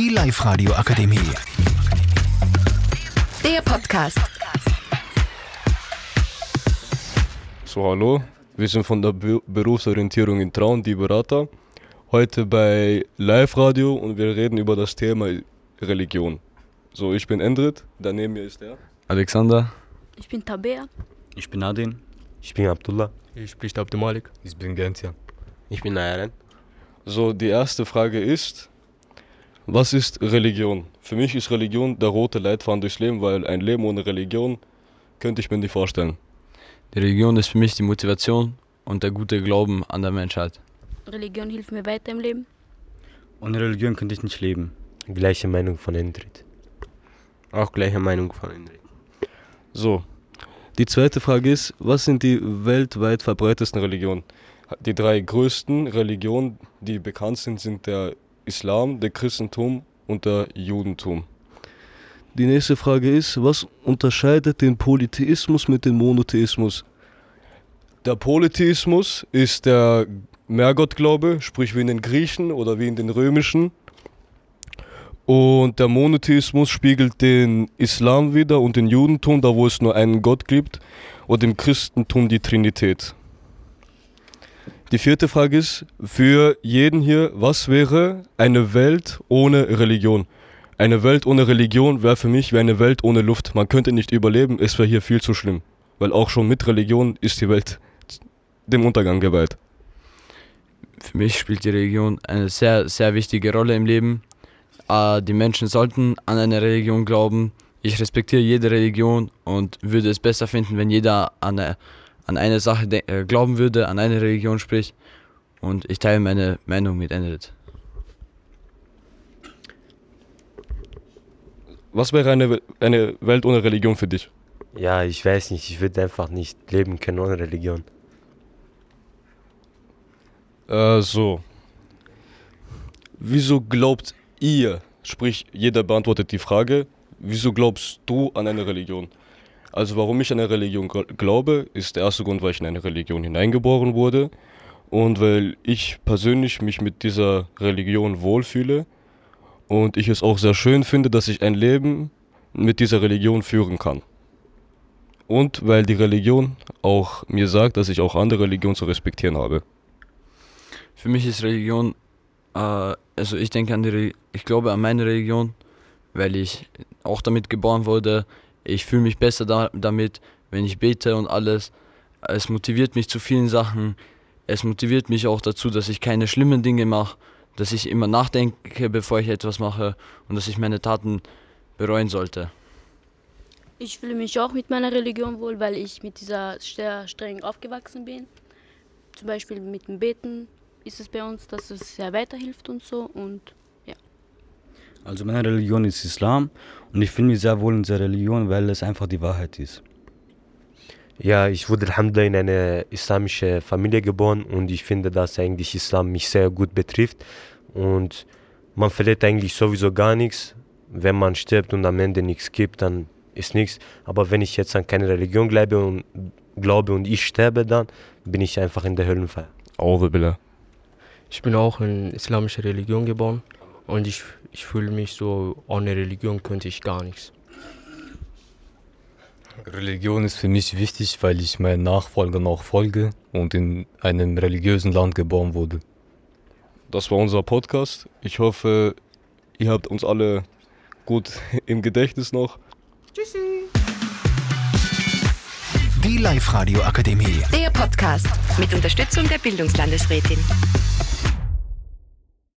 Die Live-Radio Akademie. Der Podcast. So, hallo. Wir sind von der Be Berufsorientierung in Traun, die Berater. Heute bei Live-Radio und wir reden über das Thema Religion. So, ich bin Endrit, daneben mir ist er. Alexander. Ich bin Tabea. Ich bin Adin. Ich bin Abdullah. Ich bin Abdul Malik. Ich bin Gentia. Ich bin Aaron. So, die erste Frage ist, was ist Religion? Für mich ist Religion der rote Leitfaden durchs Leben, weil ein Leben ohne Religion könnte ich mir nicht vorstellen. Die Religion ist für mich die Motivation und der gute Glauben an der Menschheit. Religion hilft mir weiter im Leben. Ohne Religion könnte ich nicht leben. Gleiche Meinung von Endrit. Auch gleiche Meinung von Endrit. So, die zweite Frage ist, was sind die weltweit verbreitetsten Religionen? Die drei größten Religionen, die bekannt sind, sind der Islam, der Christentum und der Judentum. Die nächste Frage ist, was unterscheidet den Polytheismus mit dem Monotheismus? Der Polytheismus ist der Mehrgottglaube, sprich wie in den Griechen oder wie in den römischen. Und der Monotheismus spiegelt den Islam wider und den Judentum, da wo es nur einen Gott gibt, und im Christentum die Trinität. Die vierte Frage ist für jeden hier, was wäre eine Welt ohne Religion? Eine Welt ohne Religion wäre für mich wie eine Welt ohne Luft. Man könnte nicht überleben, es wäre hier viel zu schlimm. Weil auch schon mit Religion ist die Welt dem Untergang geweiht. Für mich spielt die Religion eine sehr, sehr wichtige Rolle im Leben. Äh, die Menschen sollten an eine Religion glauben. Ich respektiere jede Religion und würde es besser finden, wenn jeder an eine, an eine Sache äh, glauben würde, an eine Religion spricht. Und ich teile meine Meinung mit Endet. Was wäre eine, eine Welt ohne Religion für dich? Ja, ich weiß nicht. Ich würde einfach nicht leben können ohne Religion. Äh, so. Wieso glaubt ihr, sprich jeder beantwortet die Frage, wieso glaubst du an eine Religion? Also warum ich an eine Religion glaube, ist der erste Grund, weil ich in eine Religion hineingeboren wurde und weil ich persönlich mich mit dieser Religion wohlfühle und ich es auch sehr schön finde, dass ich ein Leben mit dieser Religion führen kann. Und weil die Religion auch mir sagt, dass ich auch andere Religionen zu respektieren habe. Für mich ist Religion, äh, also ich denke an die, Re ich glaube an meine Religion, weil ich auch damit geboren wurde. Ich fühle mich besser da, damit, wenn ich bete und alles. Es motiviert mich zu vielen Sachen. Es motiviert mich auch dazu, dass ich keine schlimmen Dinge mache, dass ich immer nachdenke, bevor ich etwas mache und dass ich meine Taten bereuen sollte. Ich fühle mich auch mit meiner Religion wohl, weil ich mit dieser sehr streng aufgewachsen bin. Zum Beispiel mit dem Beten ist es bei uns, dass es sehr weiterhilft und so und. Also meine Religion ist Islam und ich fühle mich sehr wohl in dieser Religion, weil es einfach die Wahrheit ist. Ja, ich wurde Alhamdulillah in eine islamische Familie geboren und ich finde, dass eigentlich Islam mich sehr gut betrifft und man verliert eigentlich sowieso gar nichts. Wenn man stirbt und am Ende nichts gibt, dann ist nichts. Aber wenn ich jetzt an keine Religion glaube und, glaube und ich sterbe, dann bin ich einfach in der Höllenfeier. Ich bin auch in islamischer Religion geboren und ich, ich fühle mich so, ohne Religion könnte ich gar nichts. Religion ist für mich wichtig, weil ich meinen Nachfolgern auch folge und in einem religiösen Land geboren wurde. Das war unser Podcast. Ich hoffe, ihr habt uns alle gut im Gedächtnis noch. Tschüssi. Die Live-Radio Akademie. Der Podcast mit Unterstützung der Bildungslandesrätin.